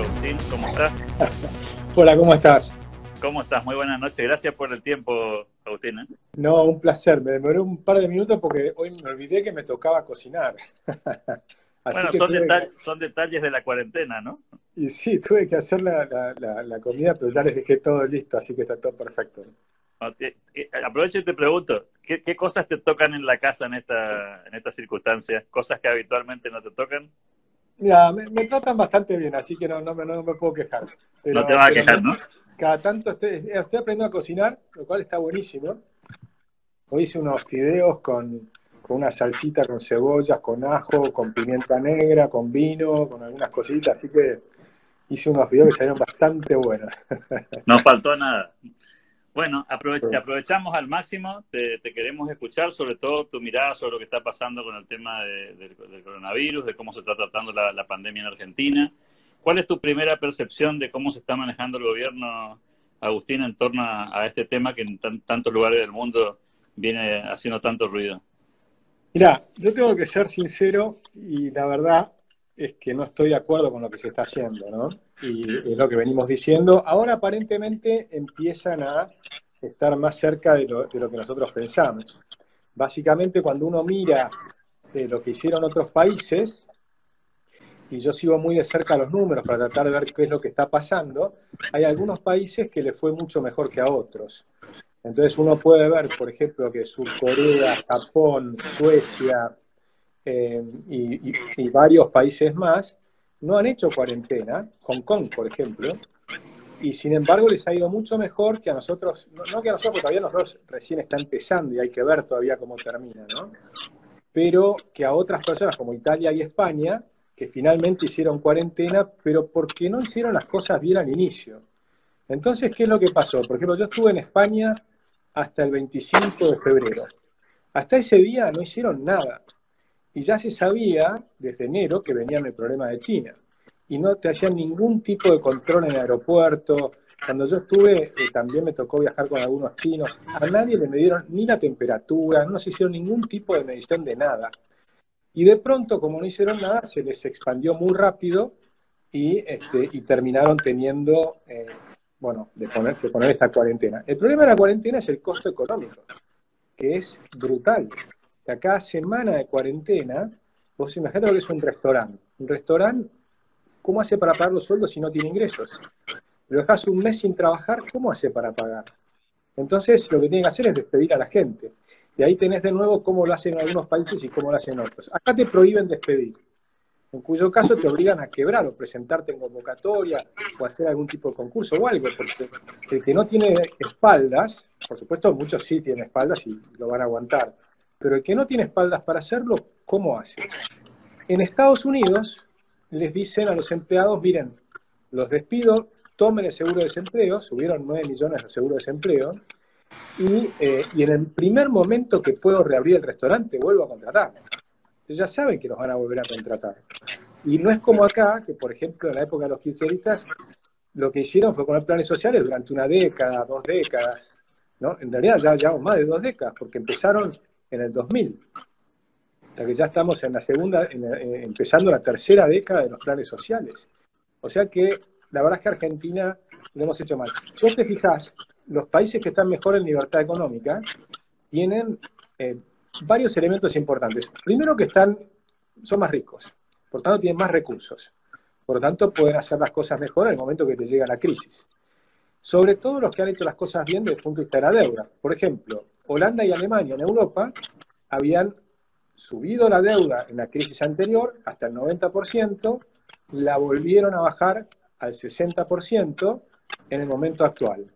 Agustín. ¿Cómo estás? Hola, ¿cómo estás? ¿Cómo estás? Muy buenas noches. Gracias por el tiempo, Agustín. ¿eh? No, un placer. Me demoré un par de minutos porque hoy me olvidé que me tocaba cocinar. bueno, son, detalles, son, detalles de la cuarentena, ¿no? Y sí, tuve que hacer la, la, comida, pero ya les dejé todo listo, así que está todo perfecto. aprovecho y te pregunto, ¿qué, ¿qué, cosas te tocan en la casa en esta, en estas circunstancias? ¿Cosas que habitualmente no te tocan? Mira, me, tratan bastante bien, así que no, no, me, no me puedo quejar. no te vas a quejar, ¿no? Cada tanto estoy, estoy, aprendiendo a cocinar, lo cual está buenísimo. Hoy hice unos fideos con, con una salsita con cebollas, con ajo, con pimienta negra, con vino, con algunas cositas, así que hice unos fideos que salieron bastante buenos. No faltó nada. Bueno, aprovechamos al máximo, te, queremos escuchar sobre todo tu mirada sobre lo que está pasando con el tema del coronavirus, de cómo se está tratando la, pandemia en Argentina. ¿Cuál es tu primera percepción de cómo se está manejando el gobierno, Agustín, en torno a, este tema que en tantos lugares del mundo viene haciendo tanto ruido? Mira, yo tengo que ser sincero y la verdad es que no estoy de acuerdo con lo que se está haciendo, ¿no? y es lo que venimos diciendo. Ahora aparentemente empiezan a estar más cerca de lo, que nosotros pensamos. Básicamente cuando uno mira eh, lo que hicieron otros países, y yo sigo muy de cerca los números para tratar de ver qué es lo que está pasando, hay algunos países que le fue mucho mejor que a otros. Entonces uno puede ver, por ejemplo, que Surcorea, Japón, Suecia eh, y varios países más no han hecho cuarentena, Hong Kong, por ejemplo, y sin embargo les ha ido mucho mejor que a nosotros, no, que a nosotros, porque todavía nosotros recién está empezando y hay que ver todavía cómo termina, ¿no? Pero que a otras personas como Italia y España, que finalmente hicieron cuarentena, pero porque no hicieron las cosas bien al inicio. Entonces, ¿qué es lo que pasó? Por ejemplo, yo estuve en España hasta el 25 de febrero. Hasta ese día no hicieron nada y ya se sabía desde enero que venía el problema de China. Y no te hacían ningún tipo de control en el aeropuerto. Cuando yo estuve, eh, también me tocó viajar con algunos chinos. A nadie le midieron ni la temperatura, no se hicieron ningún tipo de medición de nada. Y de pronto, como no hicieron nada, se les expandió muy rápido y, este, y terminaron teniendo, eh, bueno, de poner, de poner esta cuarentena. El problema de la cuarentena es el costo económico, que es brutal cada semana de cuarentena, vos imaginate lo que es un restaurante. Un restaurante, ¿cómo hace para pagar los sueldos si no tiene ingresos? Lo dejas un mes sin trabajar, ¿cómo hace para pagar? Entonces, lo que tiene que hacer es despedir a la gente. Y ahí tenés de nuevo cómo lo hacen algunos países y cómo lo hacen otros. Acá te prohíben despedir, en cuyo caso te obligan a quebrar o presentarte en convocatoria o hacer algún tipo de concurso o algo, porque el que no tiene espaldas, por supuesto muchos sí tienen espaldas y lo van a aguantar, pero el que no tiene espaldas para hacerlo, ¿cómo hace? En Estados Unidos les dicen a los empleados, miren, los despido, tomen el seguro de desempleo, subieron 9 millones de seguro de desempleo, y, eh, y, en el primer momento que puedo reabrir el restaurante, vuelvo a contratar. Ya saben que los van a volver a contratar. Y no es como acá, que por ejemplo en la época de los kirchneristas, lo que hicieron fue poner planes sociales durante una década, dos décadas, ¿no? En realidad ya llevamos más de dos décadas, porque empezaron en el 2000. Hasta que ya estamos en la segunda, eh, empezando la tercera década de los planes sociales. O sea que la verdad es que Argentina lo hemos hecho mal. Si vos te fijás, los países que están mejor en libertad económica tienen eh, varios elementos importantes. Primero que están, son más ricos, por tanto tienen más recursos. Por lo tanto, pueden hacer las cosas mejor en el momento que te llega la crisis. Sobre todo los que han hecho las cosas bien desde el punto de vista de la deuda. Por ejemplo, Holanda y Alemania en Europa habían subido la deuda en la crisis anterior hasta el 90%, la volvieron a bajar al 60% en el momento actual.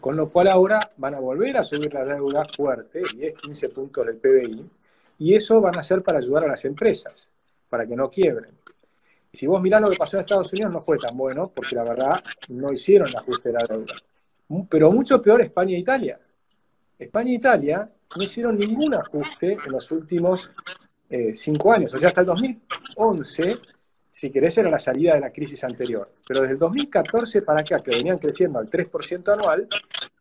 Con lo cual ahora van a volver a subir la deuda fuerte, 10, 15 puntos del PBI, y eso van a ser para ayudar a las empresas, para que no quiebren. Y si vos mirás lo que pasó en Estados Unidos, no fue tan bueno, porque la verdad no hicieron el ajuste de la deuda. Pero mucho peor España e Italia. España e Italia no hicieron ningún ajuste en los últimos eh, cinco años. O sea, hasta el 2011, si querés, era la salida de la crisis anterior. Pero desde el 2014 para acá, que venían creciendo al 3% anual,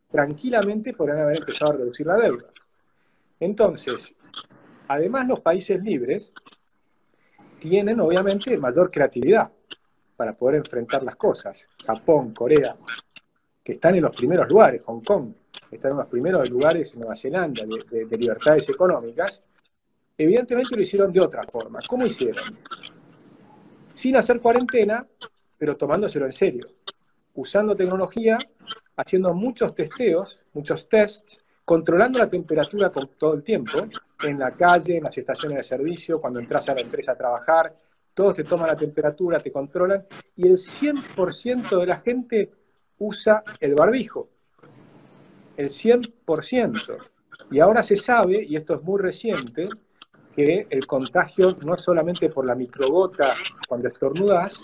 tranquilamente podrían haber empezado a reducir la deuda. Entonces, además los países libres tienen obviamente mayor creatividad. para poder enfrentar las cosas. Japón, Corea, que están en los primeros lugares, Hong Kong, están en los primeros lugares en Nueva Zelanda de, de libertades económicas, evidentemente lo hicieron de otra forma. ¿Cómo hicieron? Sin hacer cuarentena, pero tomándoselo en serio, usando tecnología, haciendo muchos testeos, muchos tests, controlando la temperatura todo el tiempo, en la calle, en las estaciones de servicio, cuando entras a la empresa a trabajar, todos te toman la temperatura, te controlan, y el 100% de la gente usa el barbijo. El 100%. Y ahora se sabe, y esto es muy reciente, que el contagio no es solamente por la microgota cuando estornudas,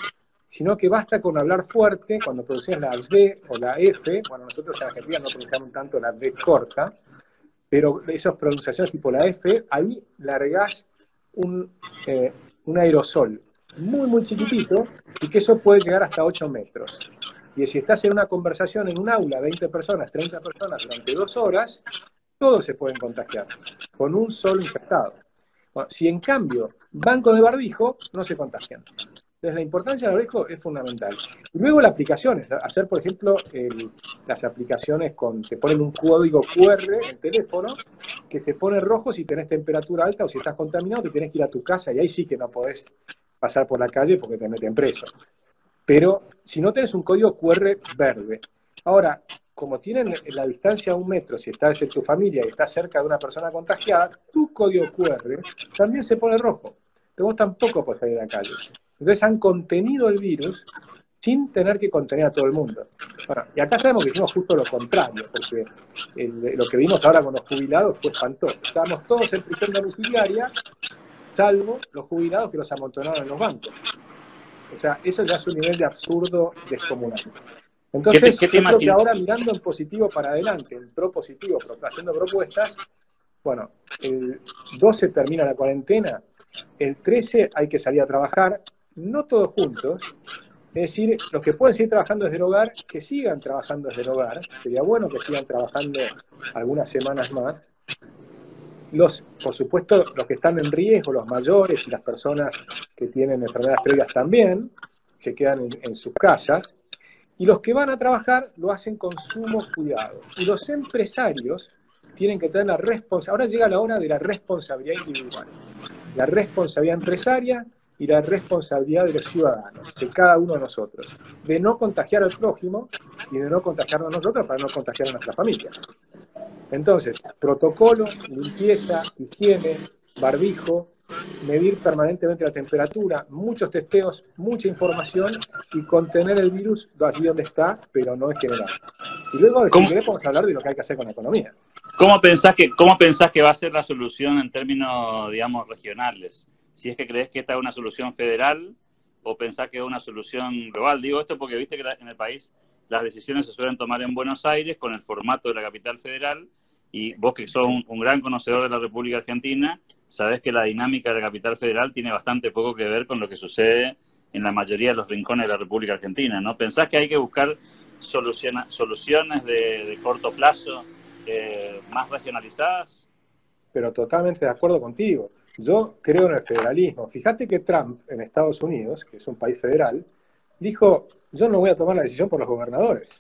sino que basta con hablar fuerte cuando pronuncias la D o la F, bueno, nosotros en Argentina no pronunciamos tanto la D corta, pero esas pronunciaciones tipo la F, ahí largás un, eh, un aerosol muy, muy chiquitito y que eso puede llegar hasta 8 metros. Y si estás en una conversación en un aula, 20 personas, 30 personas durante dos horas, todos se pueden contagiar con un solo infectado. si en cambio van con el barbijo, no se contagian. Entonces, la importancia del barbijo es fundamental. Y luego las aplicaciones, hacer, por ejemplo, las aplicaciones con, se ponen un código QR en el teléfono que se pone rojo si tenés temperatura alta o si estás contaminado, te tenés que ir a tu casa y ahí sí que no podés pasar por la calle porque te meten preso. Pero si no tenés un código QR verde. Ahora, como tienen la distancia a un metro, si estás en tu familia y estás cerca de una persona contagiada, tu código QR también se pone rojo. Pero vos tampoco podés salir a la calle. Entonces han contenido el virus sin tener que contener a todo el mundo. y acá sabemos que hicimos justo lo contrario, porque lo que vimos ahora con los jubilados fue espantoso. Estábamos todos en prisión domiciliaria, salvo los jubilados que los amontonaron en los bancos. O sea, eso ya es un nivel de absurdo descomunal. Entonces, ¿Qué, creo que ahora mirando en positivo para adelante, en propositivo, haciendo propuestas, bueno, el 12 termina la cuarentena, el 13 hay que salir a trabajar, no todos juntos, es decir, los que pueden seguir trabajando desde el hogar, que sigan trabajando desde el hogar, sería bueno que sigan trabajando algunas semanas más. Los, por supuesto, los que están en riesgo, los mayores y las personas que tienen enfermedades previas también, se quedan en, sus casas. Y los que van a trabajar lo hacen con sumo cuidado. Y los empresarios tienen que tener la responsabilidad. Ahora llega la hora de la responsabilidad individual. La responsabilidad empresaria y la responsabilidad de los ciudadanos, de cada uno de nosotros, de no contagiar al prójimo y de no contagiarnos nosotros para no contagiar a nuestras familias. Entonces, protocolo, limpieza, higiene, barbijo, medir permanentemente la temperatura, muchos testeos, mucha información y contener el virus allí donde está, pero no en general. Y luego, de podemos hablar de lo que hay que hacer con la economía. ¿Cómo pensás que, cómo pensás que va a ser la solución en términos, digamos, regionales? si es que crees que esta es una solución federal o pensás que es una solución global. Digo esto porque viste que en el país las decisiones se suelen tomar en Buenos Aires con el formato de la capital federal y vos que sos un, gran conocedor de la República Argentina, sabés que la dinámica de la capital federal tiene bastante poco que ver con lo que sucede en la mayoría de los rincones de la República Argentina, ¿no? ¿Pensás que hay que buscar soluciones de, corto plazo eh, más regionalizadas? Pero totalmente de acuerdo contigo. Yo creo en el federalismo. Fíjate que Trump en Estados Unidos, que es un país federal, dijo, yo no voy a tomar la decisión por los gobernadores.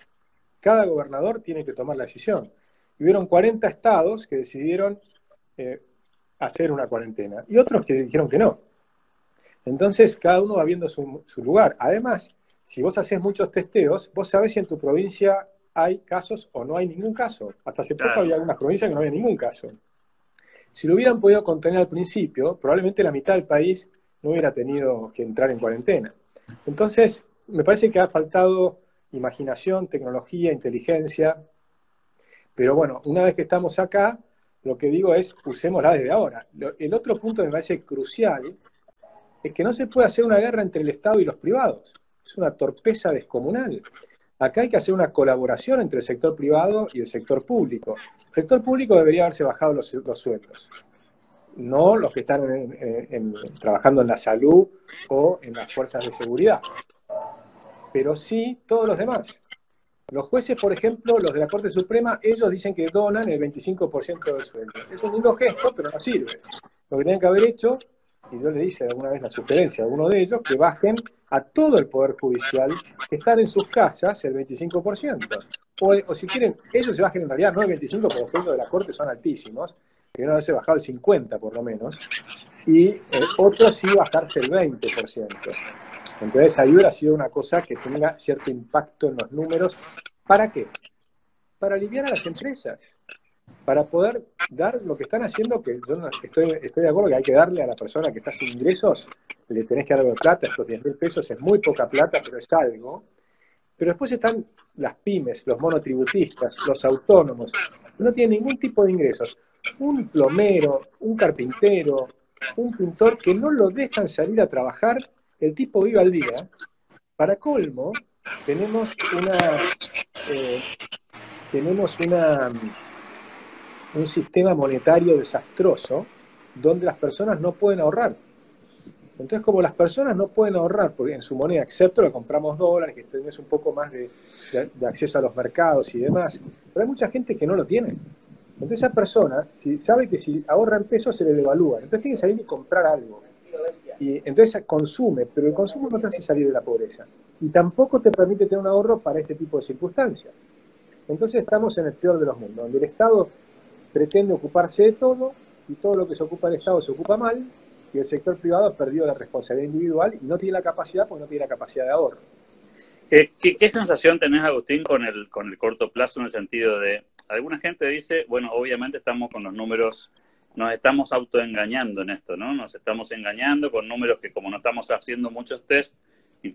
Cada gobernador tiene que tomar la decisión. Y hubieron 40 estados que decidieron eh, hacer una cuarentena y otros que dijeron que no. Entonces, cada uno va viendo su, lugar. Además, si vos haces muchos testeos, vos sabés si en tu provincia hay casos o no hay ningún caso. Hasta hace poco había algunas provincias que no había ningún caso. Si lo hubieran podido contener al principio, probablemente la mitad del país no hubiera tenido que entrar en cuarentena. Entonces, me parece que ha faltado imaginación, tecnología, inteligencia. Pero bueno, una vez que estamos acá, lo que digo es, usémosla desde ahora. El otro punto que me parece crucial es que no se puede hacer una guerra entre el Estado y los privados. Es una torpeza descomunal. Acá hay que hacer una colaboración entre el sector privado y el sector público. El sector público debería haberse bajado los, sueldos, no los que están trabajando en la salud o en las fuerzas de seguridad, pero sí todos los demás. Los jueces, por ejemplo, los de la Corte Suprema, ellos dicen que donan el 25% del sueldo. Es un lindo gesto, pero no sirve. Lo que tienen que haber hecho y yo le hice alguna vez la sugerencia a alguno de ellos, que bajen a todo el Poder Judicial que están en sus casas el 25%. O, o si quieren, ellos se bajen en realidad no el 25%, porque los precios de la Corte son altísimos, que no haberse bajado el 50% por lo menos, y eh, otros sí bajarse el 20%. Entonces ahí hubiera sido una cosa que tenga cierto impacto en los números. ¿Para qué? Para aliviar a las empresas para poder dar lo que están haciendo, que yo estoy, estoy de acuerdo que hay que darle a la persona que está sin ingresos, le tenés que dar plata, estos 10 mil pesos es muy poca plata, pero es algo. Pero después están las pymes, los monotributistas, los autónomos, no tienen ningún tipo de ingresos. Un plomero, un carpintero, un pintor que no lo dejan salir a trabajar, el tipo vive al día. Para colmo, tenemos una, eh, tenemos una un sistema monetario desastroso donde las personas no pueden ahorrar. Entonces, como las personas no pueden ahorrar porque en su moneda, excepto lo compramos dólares, que tienes un poco más de, acceso a los mercados y demás, pero hay mucha gente que no lo tiene. Entonces, esa persona si, sabe que si ahorra en pesos se le devalúa. Entonces, tiene que salir y comprar algo. Y entonces consume, pero el consumo no te hace salir de la pobreza. Y tampoco te permite tener un ahorro para este tipo de circunstancias. Entonces, estamos en el peor de los mundos, donde el Estado pretende ocuparse de todo y todo lo que se ocupa el Estado se ocupa mal y el sector privado ha perdido la responsabilidad individual y no tiene la capacidad porque no tiene la capacidad de ahorro. Eh, ¿Qué, sensación tenés, Agustín, con el, con el corto plazo en el sentido de, alguna gente dice, bueno, obviamente estamos con los números, nos estamos autoengañando en esto, ¿no? Nos estamos engañando con números que como no estamos haciendo muchos test,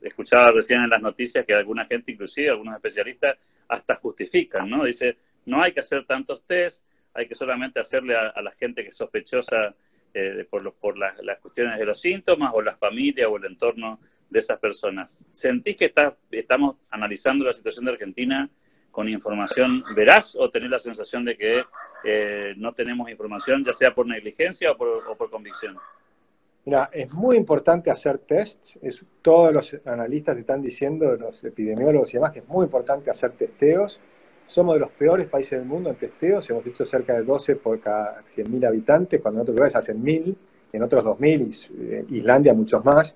escuchaba recién en las noticias que alguna gente, inclusive algunos especialistas, hasta justifican, ¿no? Dice, no hay que hacer tantos test, hay que solamente hacerle a, la gente que es sospechosa eh, por, por las, cuestiones de los síntomas o la familia o el entorno de esas personas. ¿Sentís que está, estamos analizando la situación de Argentina con información veraz o tenés la sensación de que no tenemos información, ya sea por negligencia o por, convicción? Mira, es muy importante hacer tests. Es, todos los analistas están diciendo, los epidemiólogos y demás, que es muy importante hacer testeos. Somos de los peores países del mundo en testeos, hemos hecho cerca de 12 por cada 100.000 habitantes, cuando en otros lugares hacen 1.000, en otros 2.000, eh, Islandia muchos más.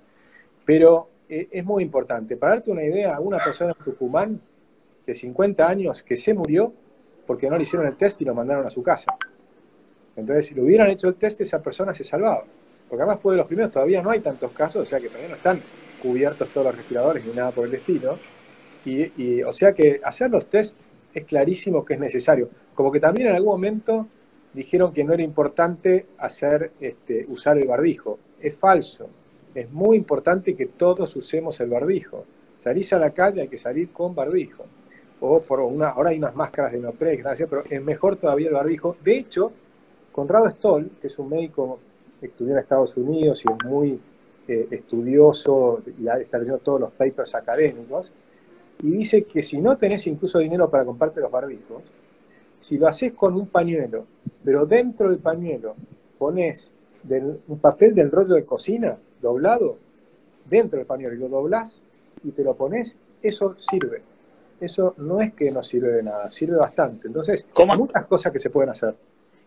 Pero eh, es muy importante. Para darte una idea, una persona en Tucumán de 50 años que se murió porque no le hicieron el test y lo mandaron a su casa. Entonces, si le hubieran hecho el test, esa persona se salvaba. Porque además fue de los primeros, todavía no hay tantos casos, o sea que todavía no están cubiertos todos los respiradores ni nada por el estilo. Y, o sea que hacer los tests es clarísimo que es necesario. Como que también en algún momento dijeron que no era importante hacer, este, usar el barbijo. Es falso. Es muy importante que todos usemos el barbijo. Salís a la calle, hay que salir con barbijo. O por una, ahora hay unas máscaras de neopreno, gracias, pero es mejor todavía el barbijo. De hecho, Conrado Stoll, que es un médico que estudió en Estados Unidos y es muy eh, estudioso y ha leyendo todos los papers académicos, y dice que si no tenés incluso dinero para comprarte los barbijos, si lo haces con un pañuelo, pero dentro del pañuelo pones un papel del rollo de cocina doblado, dentro del pañuelo y lo doblás y te lo pones, eso sirve. Eso no es que no sirve de nada, sirve bastante. Entonces, hay muchas cosas que se pueden hacer.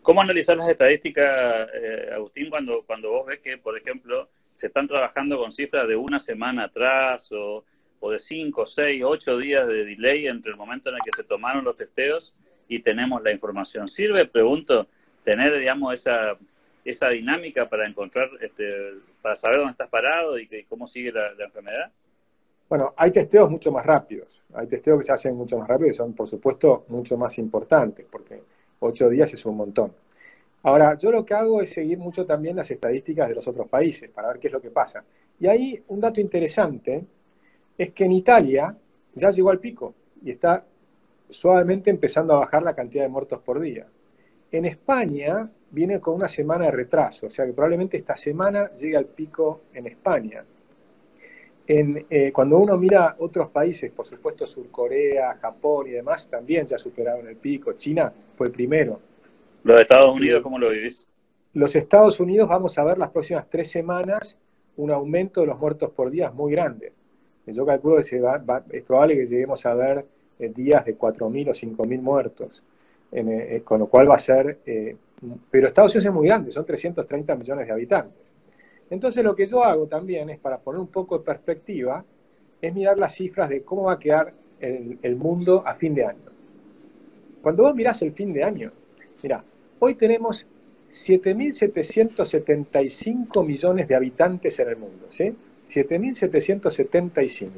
¿Cómo analizar las estadísticas, eh, Agustín, cuando, cuando vos ves que, por ejemplo, se están trabajando con cifras de una semana atrás o o de 5, 6, 8 días de delay entre el momento en el que se tomaron los testeos y tenemos la información. ¿Sirve, pregunto, tener, digamos, esa, esa dinámica para encontrar, este, para saber dónde estás parado y, que, cómo sigue la, enfermedad? Bueno, hay testeos mucho más rápidos. Hay testeos que se hacen mucho más rápido y son, por supuesto, mucho más importantes, porque ocho días es un montón. Ahora, yo lo que hago es seguir mucho también las estadísticas de los otros países para ver qué es lo que pasa. Y ahí un dato interesante es que en Italia ya llegó al pico y está suavemente empezando a bajar la cantidad de muertos por día. En España viene con una semana de retraso, o sea que probablemente esta semana llegue al pico en España. En, eh, cuando uno mira otros países, por supuesto Surcorea, Japón y demás, también ya superaron el pico. China fue el primero. ¿Los Estados Unidos cómo lo vivís? Los Estados Unidos vamos a ver las próximas tres semanas un aumento de los muertos por día muy grande. Yo calculo que es probable que lleguemos a ver eh, días de 4.000 o 5.000 muertos, eh, con lo cual va a ser... Eh, pero Estados Unidos es muy grande, son 330 millones de habitantes. Entonces lo que yo hago también es, para poner un poco de perspectiva, es mirar las cifras de cómo va a quedar el, mundo a fin de año. Cuando vos mirás el fin de año, mira, hoy tenemos 7.775 millones de habitantes en el mundo, ¿sí? 7.775.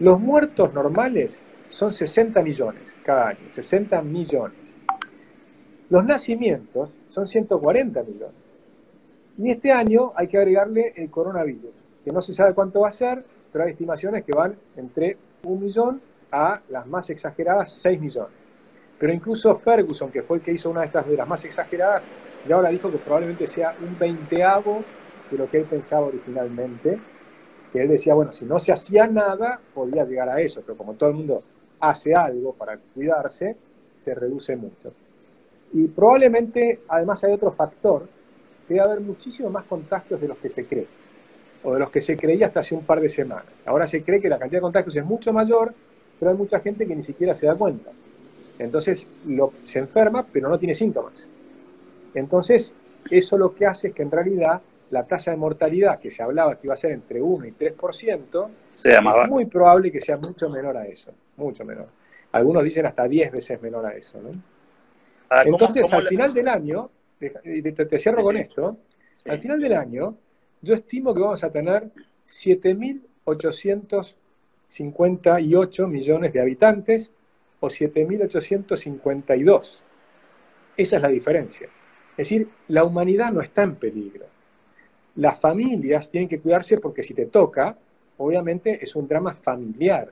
Los muertos normales son 60 millones cada año, 60 millones. Los nacimientos son 140 millones. Y este año hay que agregarle el coronavirus, que no se sabe cuánto va a ser, pero hay estimaciones que van entre un millón a las más exageradas 6 millones. Pero incluso Ferguson, que fue el que hizo una de estas de las más exageradas, ya ahora dijo que probablemente sea un veinteavo de lo que él pensaba originalmente. Que él decía, bueno, si no se hacía nada, podía llegar a eso, pero como todo el mundo hace algo para cuidarse, se reduce mucho. Y probablemente, además, hay otro factor, a haber muchísimos más contagios de los que se cree, o de los que se creía hasta hace un par de semanas. Ahora se cree que la cantidad de contagios es mucho mayor, pero hay mucha gente que ni siquiera se da cuenta. Entonces lo, se enferma, pero no tiene síntomas. Entonces, eso lo que hace es que en realidad la tasa de mortalidad que se hablaba que iba a ser entre 1 y 3%, sea más es muy probable que sea mucho menor a eso, mucho menor. Algunos dicen hasta 10 veces menor a eso. ¿no? Entonces, al final del año, te, cierro con esto, al final del año, yo estimo que vamos a tener 7.858 millones de habitantes o 7.852. Esa es la diferencia. Es decir, la humanidad no está en peligro. Las familias tienen que cuidarse porque si te toca, obviamente es un drama familiar.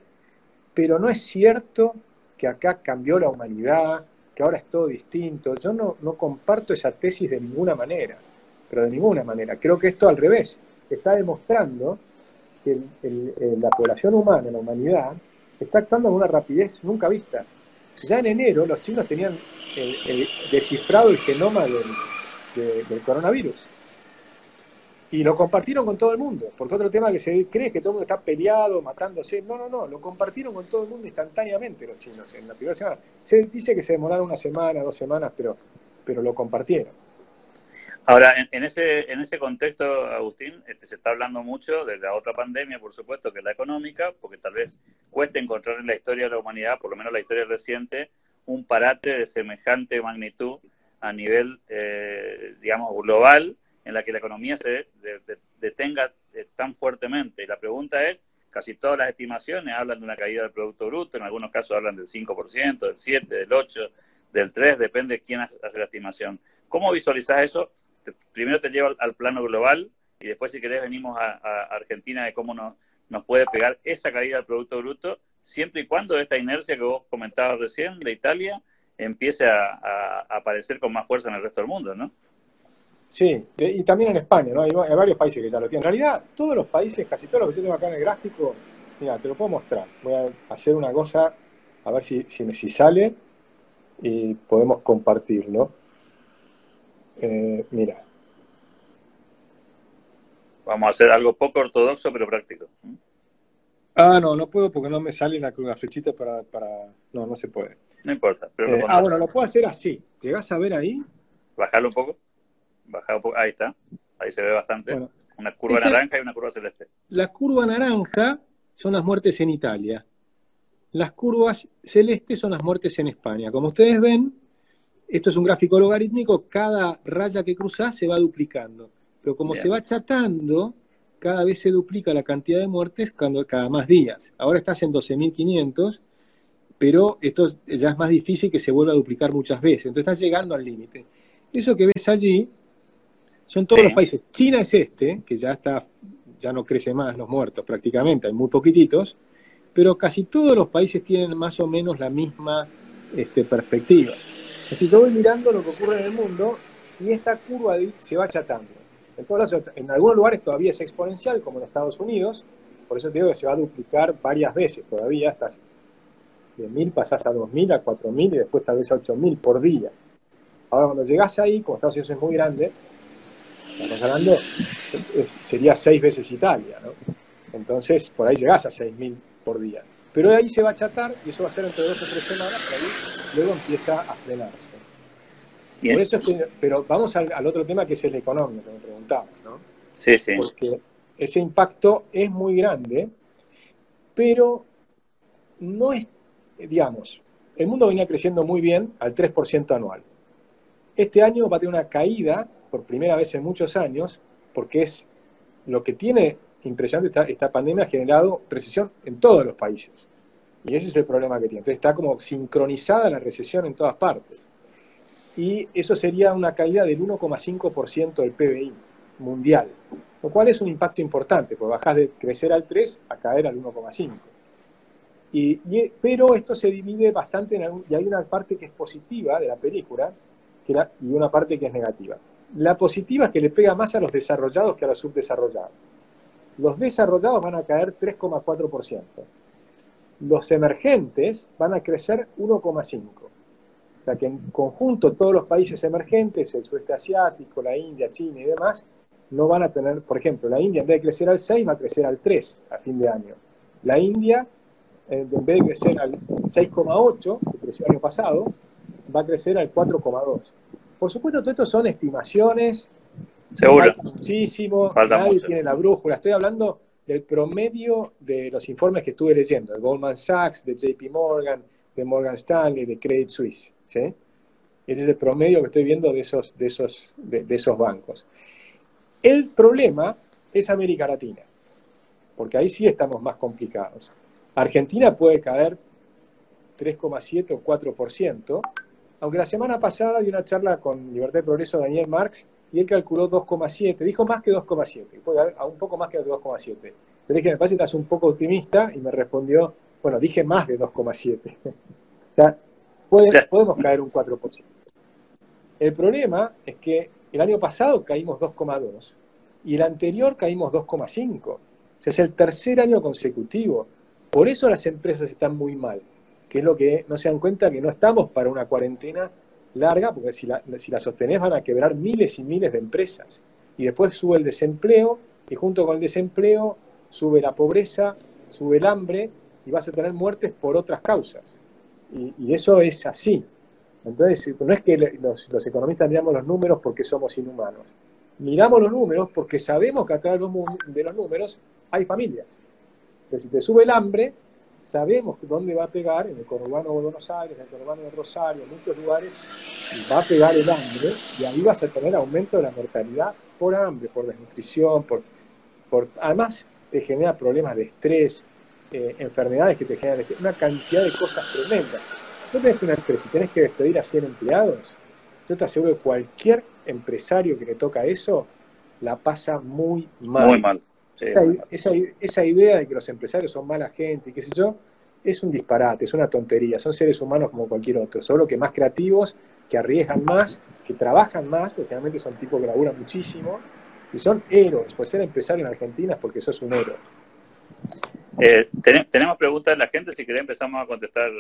Pero no es cierto que acá cambió la humanidad, que ahora es todo distinto. Yo no, no comparto esa tesis de ninguna manera, pero de ninguna manera. Creo que esto al revés está demostrando que la población humana, la humanidad, está actuando con una rapidez nunca vista. Ya en enero los chinos tenían descifrado el genoma del, coronavirus. Y lo compartieron con todo el mundo, porque otro tema que se cree que todo el mundo está peleado, matándose. No, no, no, lo compartieron con todo el mundo instantáneamente los chinos en la primera semana. Se dice que se demoraron una semana, dos semanas, pero, pero lo compartieron. Ahora, en, ese, en ese contexto, Agustín, este, se está hablando mucho de la otra pandemia, por supuesto, que es la económica, porque tal vez cueste encontrar en la historia de la humanidad, por lo menos la historia reciente, un parate de semejante magnitud a nivel, eh, digamos, global, en la que la economía se detenga eh, tan fuertemente. Y la pregunta es, casi todas las estimaciones hablan de una caída del Producto Bruto, en algunos casos hablan del 5%, del 7%, del 8%, del 3%, depende de quién hace la estimación. ¿Cómo visualizas eso primero te lleva al, plano global y después, si querés, venimos a, Argentina de cómo nos, nos puede pegar esa caída del Producto Bruto, siempre y cuando esta inercia que vos comentabas recién de Italia empiece a, aparecer con más fuerza en el resto del mundo, ¿no? Sí, y también en España, ¿no? Hay, varios países que ya lo tienen. En realidad, todos los países, casi todos los que yo tengo acá en el gráfico, mira, te lo puedo mostrar. Voy a hacer una cosa, a ver si, si, si sale y podemos compartirlo. Eh, mira. Vamos a hacer algo poco ortodoxo, pero práctico. Ah, no, no puedo porque no me sale la, flechita para, No, no se puede. No importa. Eh, ah, bueno, lo puedo hacer así. ¿Llegás a ver ahí? Bajarlo un poco. Poco. Ahí está. Ahí se ve bastante. una curva naranja y una curva celeste. La curva naranja son las muertes en Italia. Las curvas celestes son las muertes en España. Como ustedes ven, esto es un gráfico logarítmico, cada raya que cruza se va duplicando. Pero como se va achatando, cada vez se duplica la cantidad de muertes cada más días. Ahora estás en 12.500, pero esto ya es más difícil que se vuelva a duplicar muchas veces. Entonces estás llegando al límite. Eso que ves allí son todos los países. China es este, que ya está, ya no crece más los muertos prácticamente, hay muy poquititos, pero casi todos los países tienen más o menos la misma este, perspectiva. Así que voy mirando lo que ocurre en el mundo y esta curva se va achatando. En, en algunos lugares todavía es exponencial, como en Estados Unidos, por eso te digo que se va a duplicar varias veces todavía, hasta de 1000 pasás a 2000, a 4000 y después tal vez a 8000 por día. Ahora, cuando llegás ahí, como Estados Unidos es muy grande, estamos hablando, sería seis veces Italia, ¿no? Entonces, por ahí llegás a 6000 por día. Pero ahí se va a achatar y eso va a ser entre dos o tres semanas, pero ahí luego empieza a frenarse. Por eso pero vamos al, otro tema que es el económico que me preguntaba, ¿no? Sí, sí. Porque ese impacto es muy grande, pero no es, digamos, el mundo venía creciendo muy bien al 3% anual. Este año va a tener una caída por primera vez en muchos años, porque es lo que tiene impresionante, esta, esta pandemia ha generado recesión en todos los países. Y ese es el problema que tiene. Entonces está como sincronizada la recesión en todas partes. Y eso sería una caída del 1,5% del PBI mundial, lo cual es un impacto importante, porque bajas de crecer al 3 a caer al 1,5. Y, pero esto se divide bastante en y hay una parte que es positiva de la película y una parte que es negativa. La positiva es que le pega más a los desarrollados que a los subdesarrollados. Los desarrollados van a caer 3,4%. Los emergentes van a crecer 1,5%. O sea que en conjunto todos los países emergentes, el sudeste asiático, la India, China y demás, no van a tener, por ejemplo, la India en vez de crecer al 6 va a crecer al 3 a fin de año. La India, en vez de crecer al 6,8, que creció el año pasado, va a crecer al 4,2. Por supuesto, todo esto son estimaciones. Seguro. muchísimo. nadie tiene la brújula. Estoy hablando del promedio de los informes que estuve leyendo, de Goldman Sachs, de JP Morgan, de Morgan Stanley, de Credit Suisse. ¿sí? Ese es el promedio que estoy viendo de esos, de esos, de, esos bancos. El problema es América Latina, porque ahí sí estamos más complicados. Argentina puede caer 3,7 o 4%, aunque la semana pasada di una charla con Libertad y Progreso Daniel Marx y él calculó 2,7, dijo más que 2,7, a un poco más que 2,7. Pero dije, me parece que estás un poco optimista y me respondió, bueno, dije más de 2,7. o sea, podemos caer un 4%. El problema es que el año pasado caímos 2,2 y el anterior caímos 2,5. O sea, es el tercer año consecutivo. Por eso las empresas están muy mal, que es lo que no se dan cuenta que no estamos para una cuarentena larga, porque si la, si la sostenés van a quebrar miles y miles de empresas. Y después sube el desempleo, y junto con el desempleo sube la pobreza, sube el hambre, y vas a tener muertes por otras causas. Y, eso es así. Entonces, no es que los, economistas miramos los números porque somos inhumanos. Miramos los números porque sabemos que atrás de los números hay familias. Entonces, si te sube el hambre, sabemos dónde va a pegar, en el conurbano de Buenos Aires, en el conurbano de Rosario, en muchos lugares, va a pegar el hambre y ahí vas a tener aumento de la mortalidad por hambre, por desnutrición, por, por además te genera problemas de estrés, eh, enfermedades que te generan una cantidad de cosas tremendas. No tenés una empresa y tenés que despedir a 100 empleados, yo te aseguro que cualquier empresario que le toca eso la pasa muy mal. Muy mal esa, idea de que los empresarios son mala gente y qué sé yo, es un disparate, es una tontería. Son seres humanos como cualquier otro, solo que más creativos, que arriesgan más, que trabajan más, porque realmente son tipos que laburan muchísimo, y son héroes. Pues ser empresario en Argentina es porque sos un héroe. Eh, tenemos preguntas de la gente, si querés empezamos a contestar.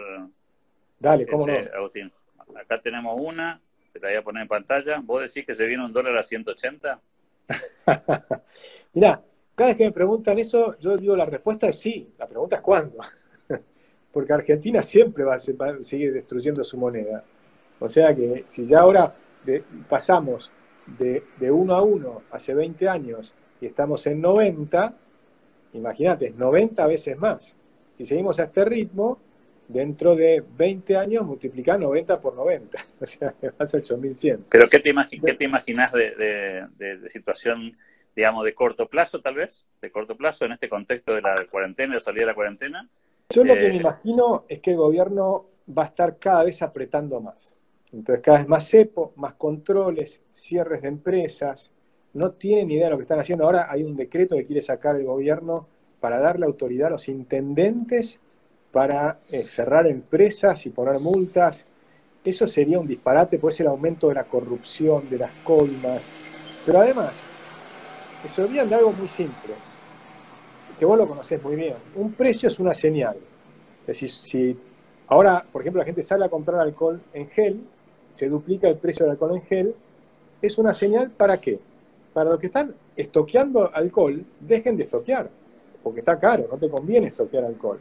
Dale, cómo no. Este, Agustín. Acá tenemos una, te la voy a poner en pantalla. ¿Vos decís que se viene un dólar a 180? Mirá, cada vez que me preguntan eso, yo digo la respuesta es sí. La pregunta es cuándo. Porque Argentina siempre va a, seguir destruyendo su moneda. O sea que si ya ahora pasamos de, de 1 a 1 hace 20 años y estamos en 90, imagínate, 90 veces más. Si seguimos a este ritmo, dentro de 20 años multiplica 90 por 90, o sea, vas a 8100. Pero ¿qué te, ¿qué te imaginas de, de, situación digamos, de corto plazo tal vez, de corto plazo en este contexto de la cuarentena, de salida de la cuarentena. Yo lo que me eh, imagino es que el gobierno va a estar cada vez apretando más. Entonces cada vez más cepo, más controles, cierres de empresas. No tienen idea de lo que están haciendo. Ahora hay un decreto que quiere sacar el gobierno para darle autoridad a los intendentes para eh, cerrar empresas y poner multas. Eso sería un disparate, puede ser el aumento de la corrupción, de las coimas. Pero además, que se olvidan de algo muy simple, que vos lo conocés muy bien. Un precio es una señal. Es decir, si ahora, por ejemplo, la gente sale a comprar alcohol en gel, se duplica el precio del alcohol en gel, es una señal para qué? Para los que están estoqueando alcohol, dejen de estoquear, porque está caro, no te conviene estoquear alcohol.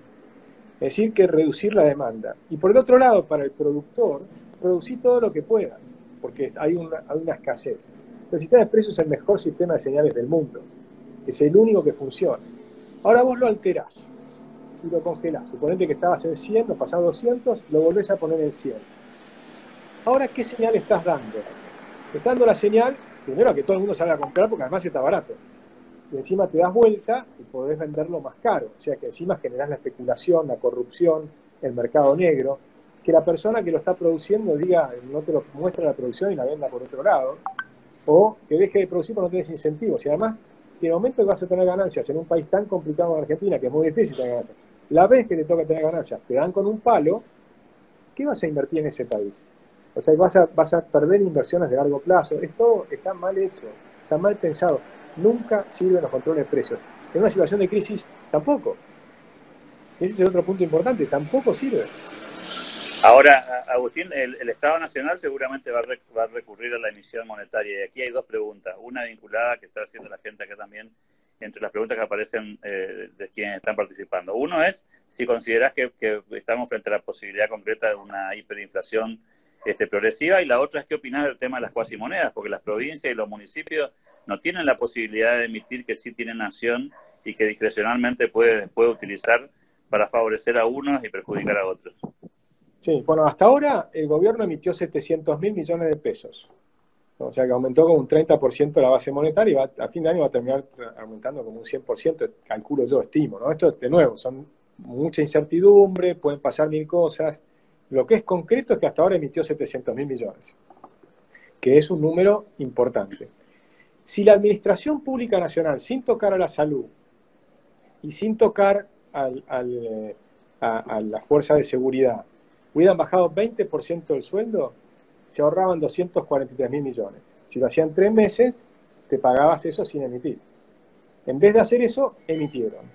Es decir, que reducir la demanda. Y por el otro lado, para el productor, producir todo lo que puedas, porque hay una, hay una escasez. El sistema de precios es el mejor sistema de señales del mundo. Es el único que funciona. Ahora vos lo alterás y lo congelás. Suponete que estabas en 100, lo pasás a 200, lo volvés a poner en 100. Ahora, ¿qué señal estás dando? Estás dando la señal, primero, a que todo el mundo salga a comprar porque además está barato. Y encima te das vuelta y podés venderlo más caro. O sea que encima generás la especulación, la corrupción, el mercado negro. Que la persona que lo está produciendo diga, no te lo muestra la producción y la venda por otro lado. O que deje de producir porque no tenés incentivos. Y además, si en el momento que vas a tener ganancias en un país tan complicado como Argentina, que es muy difícil tener ganancias, la vez que te toca tener ganancias te dan con un palo, ¿qué vas a invertir en ese país? O sea, vas a, vas a perder inversiones de largo plazo. Esto está mal hecho, está mal pensado. Nunca sirven los controles de precios. En una situación de crisis, tampoco. Ese es el otro punto importante, tampoco sirve. Ahora, Agustín, el, Estado Nacional seguramente va a, recurrir a la emisión monetaria. Y aquí hay dos preguntas. Una vinculada que está haciendo la gente acá también, entre las preguntas que aparecen eh, de quienes están participando. Uno es si consideras que, que, estamos frente a la posibilidad concreta de una hiperinflación este, progresiva y la otra es qué opinas del tema de las cuasimonedas, porque las provincias y los municipios no tienen la posibilidad de emitir que sí tienen nación y que discrecionalmente puede, puede utilizar para favorecer a unos y perjudicar a otros. Sí, bueno, hasta ahora el gobierno emitió 700 mil millones de pesos. O sea que aumentó con un 30% la base monetaria y va, a fin de año va a terminar aumentando como un 100%, calculo yo, estimo. ¿no? Esto, de nuevo, son mucha incertidumbre, pueden pasar mil cosas. Lo que es concreto es que hasta ahora emitió 700 mil millones, que es un número importante. Si la Administración Pública Nacional, sin tocar a la salud y sin tocar eh, a, la fuerza de seguridad, hubieran bajado 20% del sueldo, se ahorraban 243 mil millones. Si lo hacían tres meses, te pagabas eso sin emitir. En vez de hacer eso, emitieron.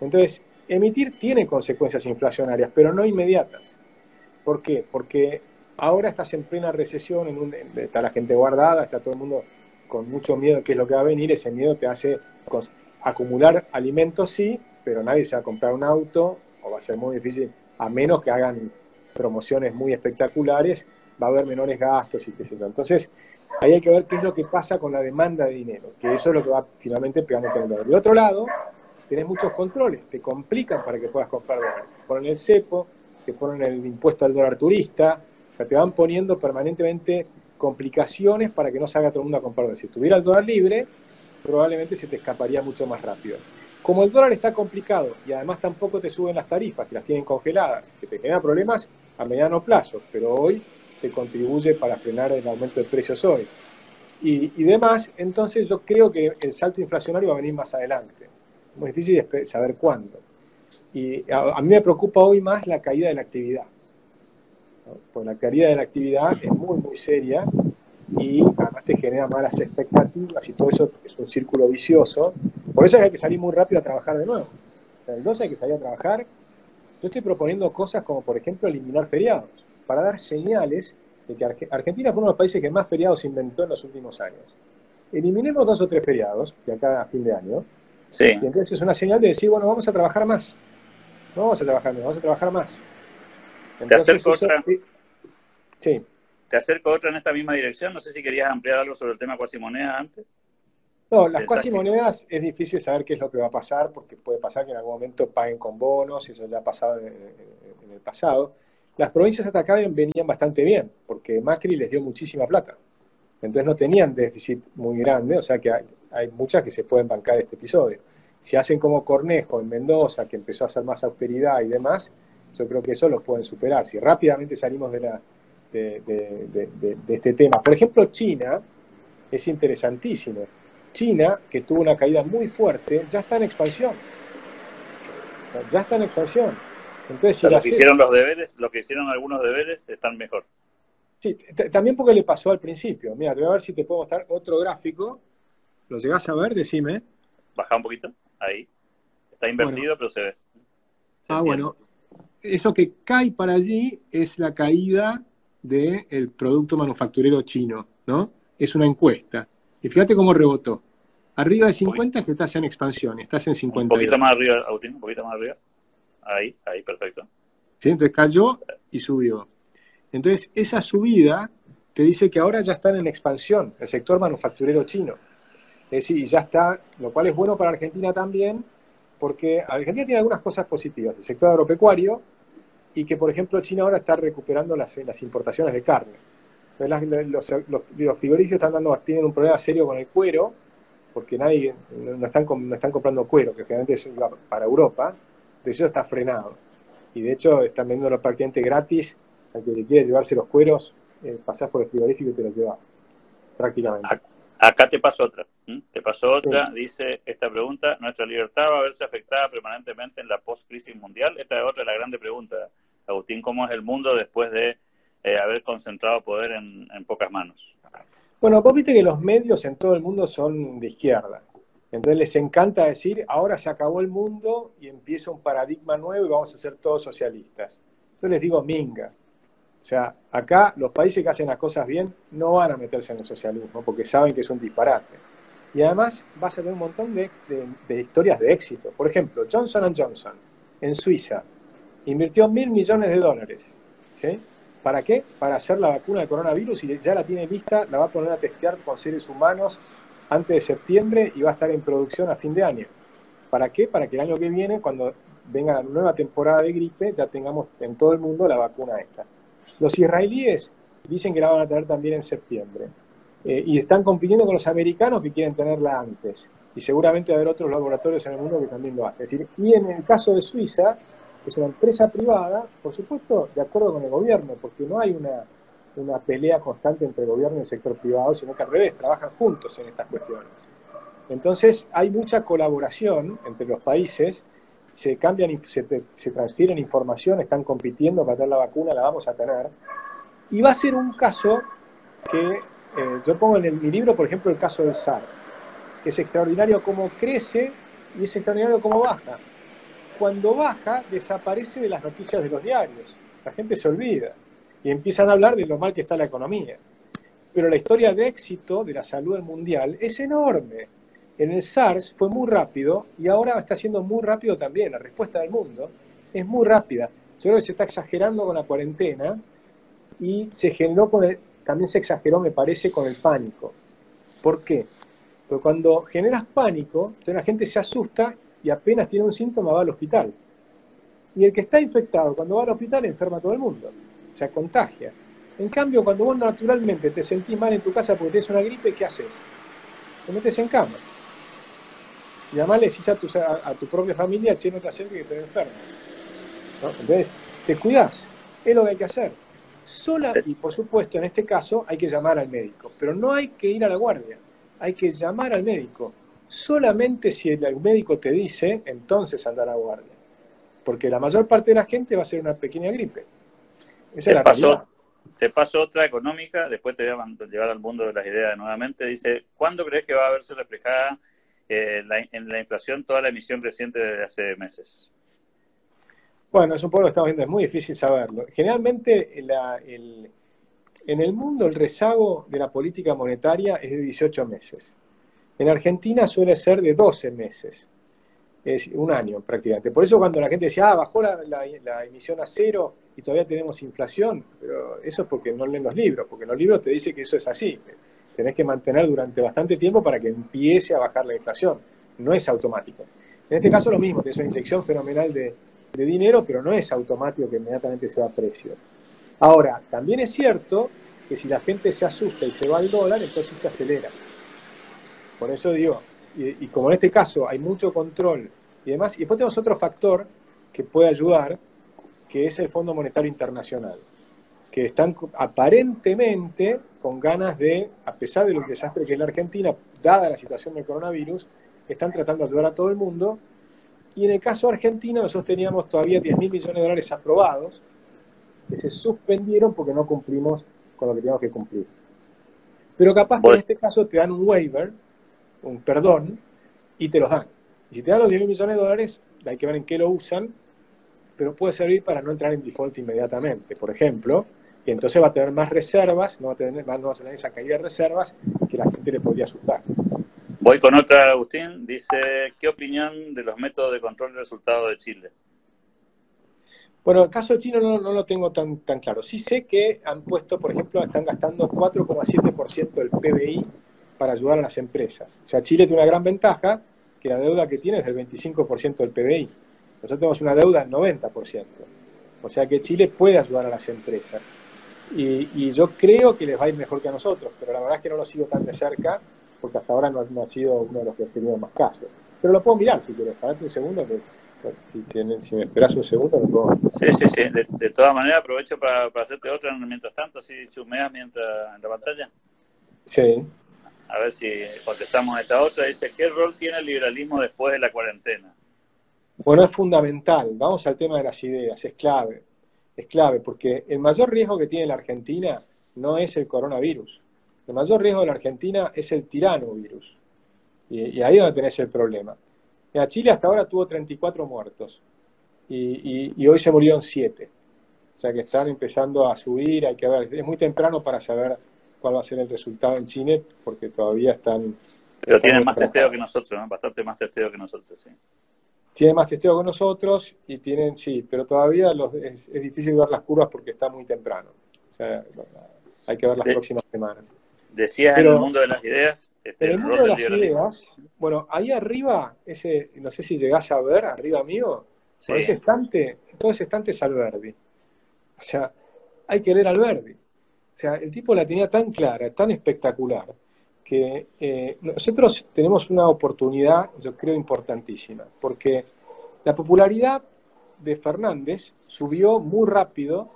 Entonces, emitir tiene consecuencias inflacionarias, pero no inmediatas. ¿Por qué? Porque ahora estás en plena recesión, en un, está la gente guardada, está todo el mundo con mucho miedo de qué es lo que va a venir, ese miedo te hace acumular alimentos, sí, pero nadie se va a comprar un auto, o va a ser muy difícil, a menos que hagan promociones muy espectaculares, va a haber menores gastos y qué sé yo. Entonces, ahí hay que ver qué es lo que pasa con la demanda de dinero, que eso es lo que va finalmente pegando el dólar. De otro lado, tenés muchos controles, te complican para que puedas comprar dólares. Ponen el cepo, te ponen el impuesto al dólar turista, o sea, te van poniendo permanentemente complicaciones para que no salga todo el mundo a comprar. Si tuviera el dólar libre, probablemente se te escaparía mucho más rápido. Como el dólar está complicado y además tampoco te suben las tarifas, que las tienen congeladas, que te generan problemas a mediano plazo, pero hoy te contribuye para frenar el aumento de precios hoy. Y, y demás, entonces yo creo que el salto inflacionario va a venir más adelante. Muy difícil saber cuándo. Y a, mí me preocupa hoy más la caída de la actividad. Pues la caída de la actividad es muy, muy seria y además te genera malas expectativas y todo eso es un círculo vicioso. Por eso hay que salir muy rápido a trabajar de nuevo. Entonces hay que salir a trabajar. Yo estoy proponiendo cosas como, por ejemplo, eliminar feriados, para dar señales de que Argentina fue uno de los países que más feriados inventó en los últimos años. Eliminemos dos o tres feriados de acá a fin de año. Sí. Y entonces es una señal de decir, bueno, vamos a trabajar más. No vamos a trabajar menos, vamos a trabajar más. Te acerco otra. Sí. Te acerco otra en esta misma dirección. No sé si querías ampliar algo sobre el tema cuasimonedas antes. No, las cuasimonedas es difícil saber qué es lo que va a pasar, porque puede pasar que en algún momento paguen con bonos, y eso ya ha pasado en, el pasado. Las provincias hasta acá venían bastante bien, porque Macri les dio muchísima plata. Entonces no tenían déficit muy grande, o sea que hay, hay muchas que se pueden bancar este episodio si hacen como Cornejo en Mendoza, que empezó a hacer más austeridad y demás, yo creo que eso lo pueden superar. Si rápidamente salimos de, la, de, este tema. Por ejemplo, China es interesantísimo. China, que tuvo una caída muy fuerte, ya está en expansión. Ya está en expansión. Entonces, si lo que hicieron los deberes, lo que hicieron algunos deberes, están mejor. Sí, también porque le pasó al principio. Mira, te voy a ver si te puedo mostrar otro gráfico. ¿Lo llegás a ver? Decime. Baja un poquito ahí. Está invertido, pero se ve. ah, bueno. Eso que cae para allí es la caída del producto manufacturero chino, ¿no? Es una encuesta. Y fíjate cómo rebotó. Arriba de 50 es que estás en expansión, estás en 50. Un poquito más arriba, Agustín, un poquito más arriba. Ahí, ahí, perfecto. ¿Sí? Entonces cayó y subió. Entonces, esa subida te dice que ahora ya están en expansión el sector manufacturero chino. Es decir, ya está, lo cual es bueno para Argentina también, porque Argentina tiene algunas cosas positivas. El sector agropecuario, y que, por ejemplo, China ahora está recuperando las, las importaciones de carne. Los, los, frigoríficos están dando, tienen un problema serio con el cuero, porque nadie, no están, no están comprando cuero, que generalmente es para Europa, de eso está frenado. Y de hecho están vendiendo prácticamente gratis al que le quiere llevarse los cueros, eh, pasás por el frigorífico y te los llevas, prácticamente. Acá te pasó otra. Te pasó otra. Dice esta pregunta: ¿Nuestra libertad va a verse afectada permanentemente en la post-crisis mundial? Esta es otra de la grande pregunta. Agustín, ¿cómo es el mundo después de eh, haber concentrado poder en, pocas manos? Bueno, vos viste que los medios en todo el mundo son de izquierda. Entonces les encanta decir, ahora se acabó el mundo y empieza un paradigma nuevo y vamos a ser todos socialistas. Yo les digo, minga. O sea, acá los países que hacen las cosas bien no van a meterse en el socialismo porque saben que es un disparate. Y además vas a tener un montón de historias de éxito. Por ejemplo, Johnson Johnson en Suiza invirtió mil millones de dólares. ¿sí? ¿Para qué? Para hacer la vacuna de coronavirus y ya la tiene lista, la va a poner a testear con seres humanos antes de septiembre y va a estar en producción a fin de año. ¿Para qué? Para que el año que viene, cuando venga la nueva temporada de gripe, ya tengamos en todo el mundo la vacuna esta. Los israelíes dicen que la van a tener también en septiembre. Eh, y están compitiendo con los americanos que quieren tenerla antes. Y seguramente va a haber otros laboratorios en el mundo que también lo hacen. Es decir, y en el caso de Suiza, es una empresa privada, por supuesto, de acuerdo con el gobierno, porque no hay una, pelea constante entre el gobierno y el sector privado, sino que al revés, trabajan juntos en estas cuestiones. Entonces, hay mucha colaboración entre los países, se cambian, se, transfieren información, están compitiendo para tener la vacuna, la vamos a tener. Y va a ser un caso que eh, yo pongo en mi libro, por ejemplo, el caso del SARS. Es extraordinario cómo crece y es extraordinario cómo baja cuando baja desaparece de las noticias de los diarios. La gente se olvida y empiezan a hablar de lo mal que está la economía. Pero la historia de éxito de la salud mundial es enorme. En el SARS fue muy rápido y ahora está siendo muy rápido también. La respuesta del mundo es muy rápida. Yo creo que se está exagerando con la cuarentena y se generó con el, también se exageró, me parece, con el pánico. ¿Por qué? Porque cuando generas pánico, la gente se asusta y apenas tiene un síntoma va al hospital. Y el que está infectado cuando va al hospital enferma a todo el mundo, o sea, contagia. En cambio, cuando vos naturalmente te sentís mal en tu casa porque tienes una gripe, ¿qué haces? Te metes en cama. Y además le decís a tu, a, tu propia familia, che, no te acerques que te enfermo. Entonces, te cuidás. Es lo que hay que hacer. Sola, y por supuesto, en este caso, hay que llamar al médico. Pero no hay que ir a la guardia. Hay que llamar al médico solamente si el médico te dice, entonces andar a guardia. Porque la mayor parte de la gente va a ser una pequeña gripe. Esa te, la pasó, te paso otra económica, después te voy a llevar al mundo de las ideas nuevamente. Dice, ¿cuándo crees que va a verse reflejada eh, en la inflación toda la emisión reciente de hace meses? Bueno, es un poco lo que estamos viendo, es muy difícil saberlo. Generalmente en el mundo el rezago de la política monetaria es de 18 meses. En Argentina suele ser de 12 meses, es un año prácticamente. Por eso cuando la gente dice, ah, bajó la, emisión a cero y todavía tenemos inflación, pero eso es porque no leen los libros, porque los libros te dicen que eso es así. Tenés que mantener durante bastante tiempo para que empiece a bajar la inflación. No es automático. En este caso lo mismo, es una inyección fenomenal de, de dinero, pero no es automático que inmediatamente se va a precio. Ahora, también es cierto que si la gente se asusta y se va al dólar, entonces se acelera. Por eso digo, y, como en este caso hay mucho control y demás, y después tenemos otro factor que puede ayudar, que es el Fondo Monetario Internacional, que están aparentemente con ganas de, a pesar de lo desastre que es la Argentina, dada la situación del coronavirus, están tratando de ayudar a todo el mundo. Y en el caso argentino, nosotros teníamos todavía 10 mil millones de dólares aprobados, que se suspendieron porque no cumplimos con lo que teníamos que cumplir. Pero capaz que en este caso te dan un waiver, un perdón y te los dan. Y si te dan los 10 mil millones de dólares, hay que ver en qué lo usan, pero puede servir para no entrar en default inmediatamente, por ejemplo, y entonces va a tener más reservas, no va a tener, no va a tener esa caída de reservas que la gente le podría asustar. Voy con otra, Agustín. Dice, ¿qué opinión de los métodos de control de resultados de Chile? Bueno, el caso chino no, no, lo tengo tan, tan claro. Sí sé que han puesto, por ejemplo, están gastando 4,7% del PBI para ayudar a las empresas. O sea, Chile tiene una gran ventaja, que la deuda que tiene es del 25% del PBI. Nosotros tenemos una deuda del 90%. O sea que Chile puede ayudar a las empresas. Y, yo creo que les va a ir mejor que a nosotros, pero la verdad es que no lo sigo tan de cerca, porque hasta ahora no, ha sido uno de los que ha tenido más casos. Pero lo puedo mirar si quieres, espérate un segundo, que si, me esperas un segundo, lo puedo. Sí, sí, sí. De, todas maneras, aprovecho para, hacerte otra mientras tanto, así chumeas mientras en la pantalla. Sí. A ver si contestamos esta otra. Dice, ¿qué rol tiene el liberalismo después de la cuarentena? Bueno, es fundamental. Vamos al tema de las ideas, es clave. Es clave, porque el mayor riesgo que tiene la Argentina no es el coronavirus. El mayor riesgo de la Argentina es el tiranovirus. Y, y ahí es donde tenés el problema. Chile hasta ahora tuvo 34 muertos y, hoy se murieron 7. O sea que están empezando a subir, hay que ver, es muy temprano para saber cuál va a ser el resultado en Chile porque todavía están... Pero tienen más testeo que nosotros, ¿no? bastante más testeo que nosotros, sí. Tienen más testeo que nosotros y tienen, sí, pero todavía es, difícil ver las curvas porque está muy temprano. O sea, hay que ver las próximas semanas. Decías en el mundo de las ideas. Este, en el mundo de las ideas, bueno, ahí arriba, ese, no sé si llegás a ver, arriba mío, ese estante, todo ese estante es Alberdi. O sea, hay que leer Alberdi. O sea, el tipo la tenía tan clara, tan espectacular, que eh, nosotros tenemos una oportunidad, yo creo, importantísima, porque la popularidad de Fernández subió muy rápido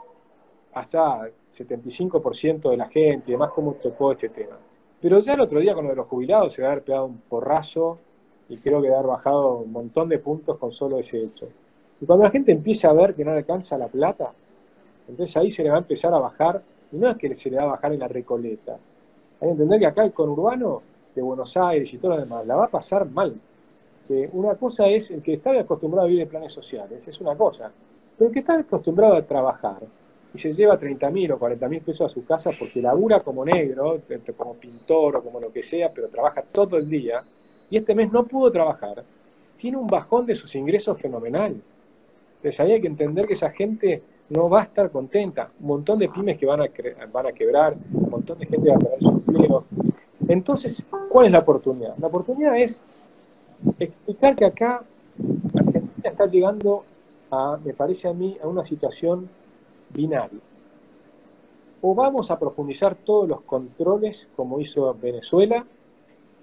hasta 75% de la gente y demás cómo tocó este tema. Pero ya el otro día con lo de los jubilados se va a haber pegado un porrazo y creo que va a haber bajado un montón de puntos con solo ese hecho. Y cuando la gente empieza a ver que no le alcanza la plata, entonces ahí se le va a empezar a bajar, y no es que se le va a bajar en la recoleta. Hay que entender que acá el conurbano de Buenos Aires y todo lo demás la va a pasar mal. una cosa es el que está acostumbrado a vivir en planes sociales, es una cosa. Pero el que está acostumbrado a trabajar, y se lleva 30 mil o 40 mil pesos a su casa porque labura como negro, como pintor o como lo que sea, pero trabaja todo el día, y este mes no pudo trabajar, tiene un bajón de sus ingresos fenomenal. Entonces ahí hay que entender que esa gente no va a estar contenta. Un montón de pymes que van a, van a quebrar, un montón de gente va a perder su empleo. Entonces, ¿cuál es la oportunidad? La oportunidad es explicar que acá Argentina está llegando a, me parece a mí, a una situación binario. O vamos a profundizar todos los controles como hizo Venezuela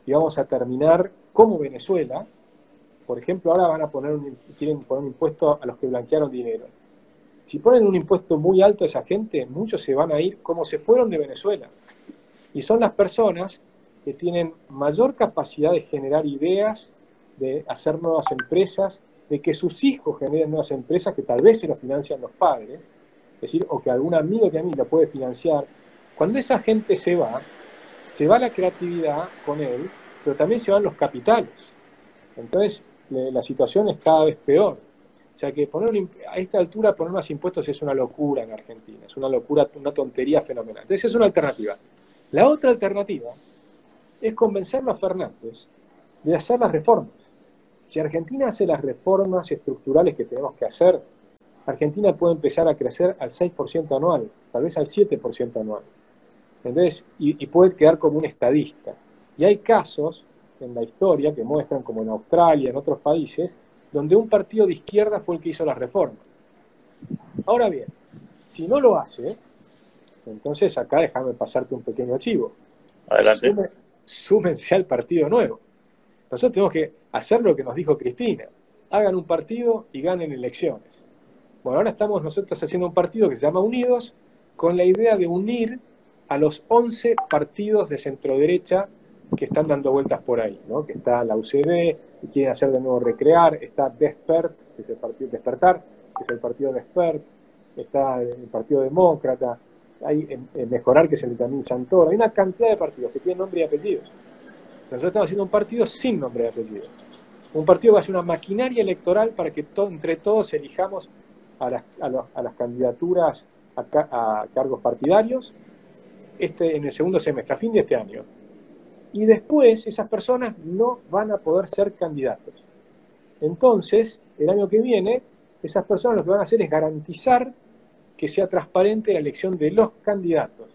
y vamos a terminar como Venezuela. Por ejemplo, ahora van a poner un, quieren poner un impuesto a los que blanquearon dinero. Si ponen un impuesto muy alto a esa gente, muchos se van a ir como se fueron de Venezuela. Y son las personas que tienen mayor capacidad de generar ideas, de hacer nuevas empresas, de que sus hijos generen nuevas empresas que tal vez se lo financian los padres, es decir, o que algún amigo que a mí lo puede financiar, cuando esa gente se va, se va la creatividad con él, pero también se van los capitales. Entonces, la situación es cada vez peor. O sea que poner a esta altura poner más impuestos es una locura en Argentina, es una locura, una tontería fenomenal. Entonces es una alternativa. La otra alternativa es convencerlo a Fernández de hacer las reformas. Si Argentina hace las reformas estructurales que tenemos que hacer, Argentina puede empezar a crecer al 6% anual, tal vez al 7% anual. ¿Entendés? Y, puede quedar como un estadista. Y hay casos en la historia que muestran, como en Australia, en otros países, donde un partido de izquierda fue el que hizo la reforma. Ahora bien, si no lo hace, entonces acá déjame pasarte un pequeño chivo. Adelante. súmense al partido nuevo. Nosotros tenemos que hacer lo que nos dijo Cristina. Hagan un partido y ganen elecciones. Bueno, ahora estamos nosotros haciendo un partido que se llama Unidos con la idea de unir a los 11 partidos de centroderecha que están dando vueltas por ahí, ¿no? que está la UCD, que quieren hacer de nuevo recrear, está Despert, que es el partido Despertar, que es el partido Despert, está el Partido Demócrata, hay en, Mejorar, que es el Tamín Santoro, hay una cantidad de partidos que tienen nombre y apellidos. Nosotros estamos haciendo un partido sin nombre y apellidos. Un partido que va a ser una maquinaria electoral para que entre todos elijamos a las, a, las candidaturas a, cargos partidarios este, en el segundo semestre, a fin de este año. Y después esas personas no van a poder ser candidatos. Entonces, el año que viene esas personas lo que van a hacer es garantizar que sea transparente la elección de los candidatos.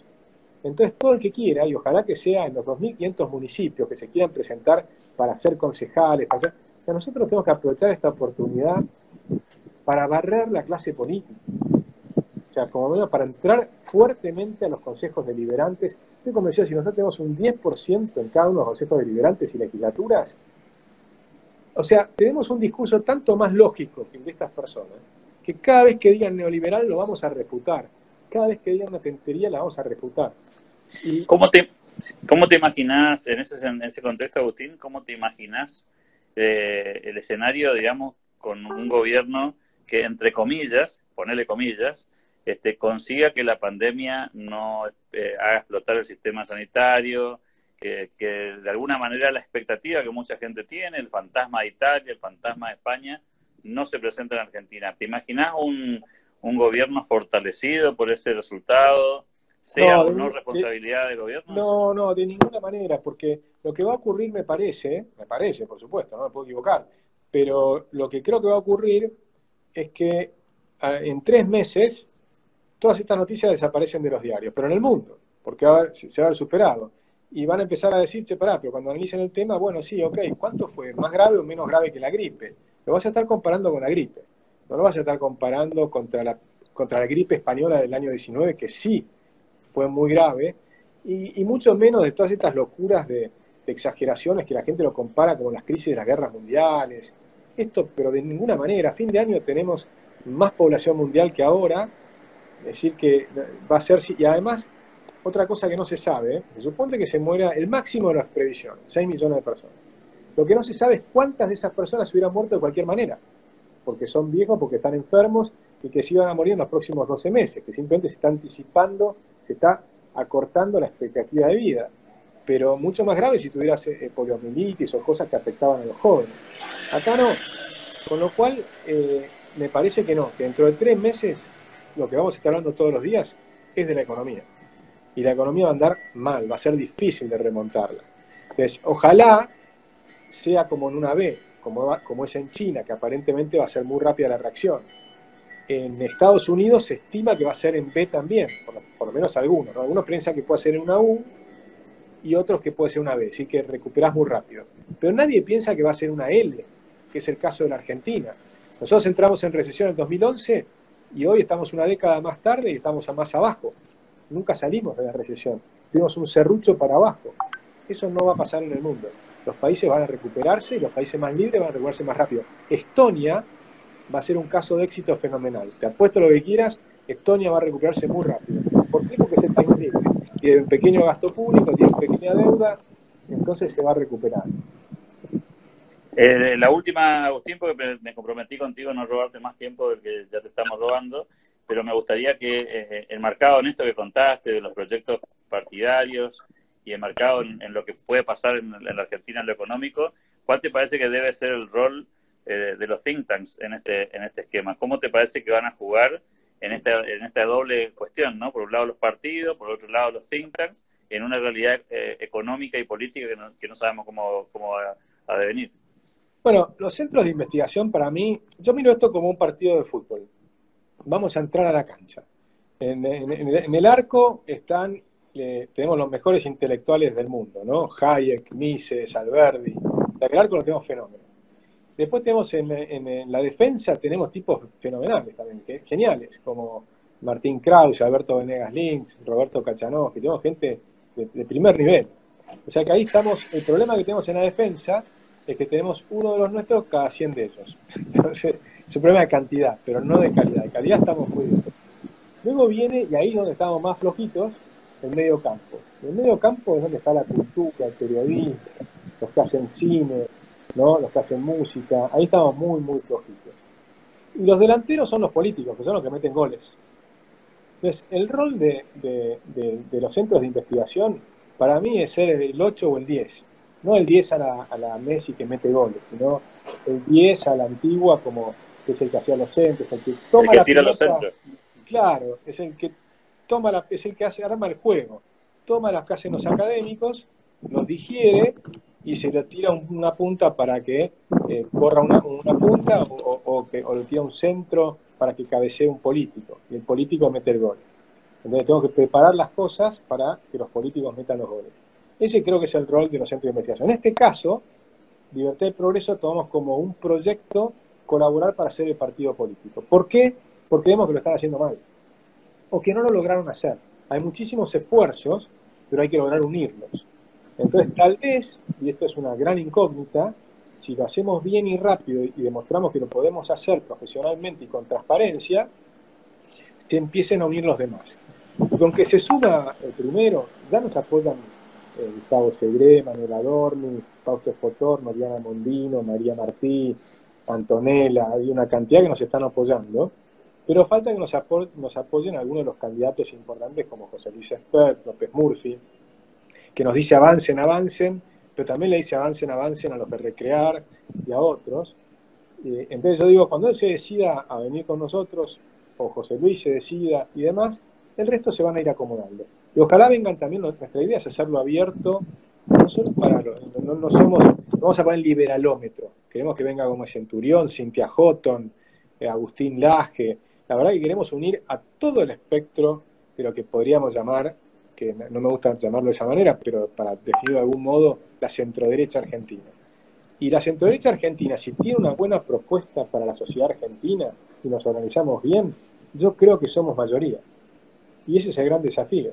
Entonces, todo el que quiera, y ojalá que sea en los 2.500 municipios que se quieran presentar para ser concejales, nosotros tenemos que aprovechar esta oportunidad para barrer la clase política. O sea, como menos para entrar fuertemente a los consejos deliberantes. Estoy convencido, si nosotros tenemos un 10% en cada uno de los consejos deliberantes y legislaturas, o sea, tenemos un discurso tanto más lógico que el de estas personas, que cada vez que digan neoliberal lo vamos a refutar. Cada vez que digan una tentería la vamos a refutar. Y... ¿Cómo, te, ¿Cómo te imaginas, en ese, en ese contexto, Agustín, cómo te imaginas eh, el escenario, digamos, con un gobierno que, entre comillas, ponerle comillas, este, consiga que la pandemia no eh, haga explotar el sistema sanitario, que, de alguna manera la expectativa que mucha gente tiene, el fantasma de Italia, el fantasma de España, no se presenta en Argentina. ¿Te imaginas un, un gobierno fortalecido por ese resultado? ¿Sea o no responsabilidad del gobierno? No, no, de ninguna manera, porque lo que va a ocurrir me parece, me parece, por supuesto, no me puedo equivocar, pero lo que creo que va a ocurrir es que en tres meses todas estas noticias desaparecen de los diarios, pero en el mundo, porque se va a haber superado. Y van a empezar a decir, che, pará, pero cuando analicen el tema, bueno, sí, ok, ¿cuánto fue? ¿Más grave o menos grave que la gripe? Lo vas a estar comparando con la gripe. No lo vas a estar comparando contra la, contra la gripe española del año 19, que sí fue muy grave, y, mucho menos de todas estas locuras de, exageraciones que la gente lo compara como las crisis de las guerras mundiales. Esto, pero de ninguna manera. A fin de año tenemos más población mundial que ahora, decir, que va a ser. Y además, otra cosa que no se sabe, ¿eh? se supone que se muera el máximo de las previsiones, 6 millones de personas. Lo que no se sabe es cuántas de esas personas hubieran muerto de cualquier manera, porque son viejos, porque están enfermos y que se iban a morir en los próximos 12 meses, que simplemente se está anticipando, se está acortando la expectativa de vida. Pero mucho más grave si tuvieras eh, poliomielitis o cosas que afectaban a los jóvenes. Acá no. Con lo cual, eh, me parece que no, que dentro de tres meses lo que vamos a estar hablando todos los días es de la economía. Y la economía va a andar mal, va a ser difícil de remontarla. Entonces, ojalá sea como en una B, como, como es en China, que aparentemente va a ser muy rápida la reacción. En Estados Unidos se estima que va a ser en B también, por, lo menos algunos. Algunos piensan que puede ser en una U y otros que puede ser una B, así que recuperás muy rápido. Pero nadie piensa que va a ser una L, que es el caso de la Argentina. Nosotros entramos en recesión en 2011 y hoy estamos una década más tarde y estamos a más abajo. Nunca salimos de la recesión. Tuvimos un serrucho para abajo. Eso no va a pasar en el mundo. Los países van a recuperarse y los países más libres van a recuperarse más rápido. Estonia va a ser un caso de éxito fenomenal. Te apuesto lo que quieras, Estonia va a recuperarse muy rápido. ¿Por qué? Porque es el país libre. Tiene un pequeño gasto público, tiene pequeña deuda, entonces se va a recuperar. Eh, la última, Agustín, porque me comprometí contigo a no robarte más tiempo del que ya te estamos robando, pero me gustaría que, eh, enmarcado en esto que contaste de los proyectos partidarios y enmarcado en, lo que puede pasar en, la Argentina en lo económico, ¿cuál te parece que debe ser el rol eh, de los think tanks en este, en este esquema? ¿Cómo te parece que van a jugar en esta, doble cuestión? ¿no? Por un lado los partidos, por otro lado los think tanks, en una realidad económica y política que no, sabemos cómo va a devenir. Bueno, los centros de investigación para mí, yo miro esto como un partido de fútbol. Vamos a entrar a la cancha. En, el arco están, eh, tenemos los mejores intelectuales del mundo, ¿no? Hayek, Mises, Alberdi. En el arco no tenemos fenómenos. Después tenemos en, la defensa, tenemos tipos fenomenales también, geniales, como Martín Krause, Alberto Venegas Links, Roberto Cachanowski, tenemos gente de primer nivel. O sea que ahí estamos, el problema que tenemos en la defensa es que tenemos uno de los nuestros cada 100 de ellos. Entonces, es un problema de cantidad, pero no de calidad. De calidad estamos muy bien. Luego viene, y ahí es donde estamos más flojitos, el medio campo. El medio campo es donde está la cultura, el periodismo, los que hacen cine, ¿no? los que hacen música. Ahí estamos muy, muy flojitos. Y los delanteros son los políticos, que son los que meten goles. Entonces, el rol de, de los centros de investigación, para mí, es ser el 8 o el 10 no el 10 a la, a la Messi que mete goles, sino el 10 a la antigua como que es el que hacía los centros, el que toma la tira los centros. Claro, es el que toma la, es el que hace, arma el juego, toma las que hacen los académicos, los digiere y se le tira una punta para que eh, corra una, punta o, que, o le tira un centro para que cabecee un político y el político mete el gol. Entonces tengo que preparar las cosas para que los políticos metan los goles. Ese creo que es el rol de los centros de investigación. En este caso, Libertad y Progreso tomamos como un proyecto colaborar para ser el partido político. ¿Por qué? Porque vemos que lo están haciendo mal. O que no lo lograron hacer. Hay muchísimos esfuerzos, pero hay que lograr unirlos. Entonces, tal vez, y esto es una gran incógnita, si lo hacemos bien y rápido y demostramos que lo podemos hacer profesionalmente y con transparencia, se empiecen a unir los demás. Aunque se suma el primero, ya nos apoyan eh, Gustavo Segre, Manuel Adorni, Fausto Fotor, Mariana Mondino, María Martí, Antonella, hay una cantidad que nos están apoyando, pero falta que nos, nos apoyen algunos de los candidatos importantes como José Luis Espert, López Murphy, que nos dice avancen, avancen, pero también le dice avancen, avancen a los de Recrear y a otros. entonces yo digo, cuando él se decida a venir con nosotros, o José Luis se decida y demás, el resto se van a ir acomodando. Y ojalá vengan también, nuestra idea es hacerlo abierto, no solo para no, no somos, vamos a poner liberalómetro, queremos que venga como Centurión, Cintia Houghton, eh, Agustín Laje, la verdad que queremos unir a todo el espectro de lo que podríamos llamar, que no me gusta llamarlo de esa manera, pero para definirlo de algún modo, la centroderecha argentina. Y la centroderecha argentina, si tiene una buena propuesta para la sociedad argentina y nos organizamos bien, yo creo que somos mayoría. Y ese es el gran desafío.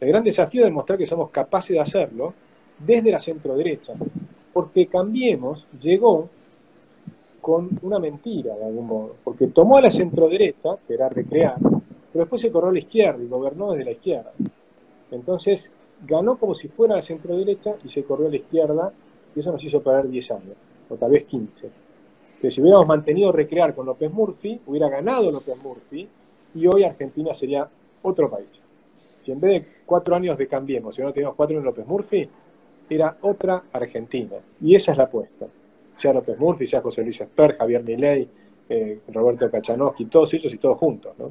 El gran desafío es demostrar que somos capaces de hacerlo desde la centro-derecha. Porque Cambiemos llegó con una mentira, de algún modo. Porque tomó a la centro-derecha, que era recrear, pero después se corrió a la izquierda y gobernó desde la izquierda. Entonces, ganó como si fuera la centro-derecha y se corrió a la izquierda, y eso nos hizo perder 10 años, o tal vez 15. Que si hubiéramos mantenido recrear con López Murphy, hubiera ganado López Murphy, y hoy Argentina sería otro país. Si en vez de cuatro años de Cambiemos, si no teníamos cuatro en López Murphy, era otra Argentina. Y esa es la apuesta. Sea López Murphy, sea José Luis Esper, Javier Milei, eh, Roberto Kachanowski, todos ellos y todos juntos. ¿no?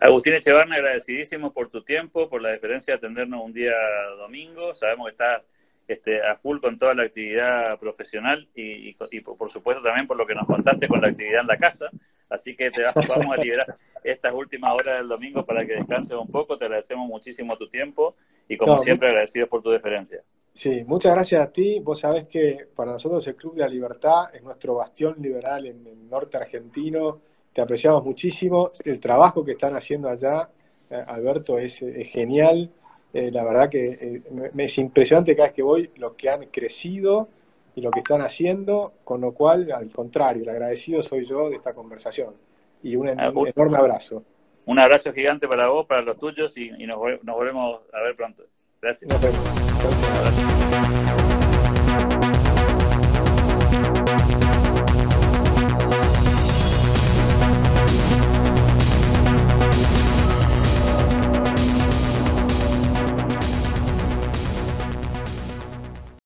Agustín Echevarne, agradecidísimo por tu tiempo, por la deferencia de atendernos un día domingo. Sabemos que estás este, a full con toda la actividad profesional y, por supuesto también por lo que nos contaste con la actividad en la casa. Así que te vamos a liberar estas últimas horas del domingo para que descanses un poco. Te agradecemos muchísimo tu tiempo y como siempre agradecidos por tu deferencia. Sí, muchas gracias a ti. Vos sabés que para nosotros el Club de la Libertad es nuestro bastión liberal en el norte argentino. Te apreciamos muchísimo. El trabajo que están haciendo allá, eh, Alberto, es genial eh, la verdad que eh, me, es impresionante cada vez que voy lo que han crecido y lo que están haciendo, con lo cual, al contrario, el agradecido soy yo de esta conversación. Y un, ah, enorme abrazo. Un abrazo gigante para vos, para los tuyos y, nos, volvemos a ver pronto. Gracias.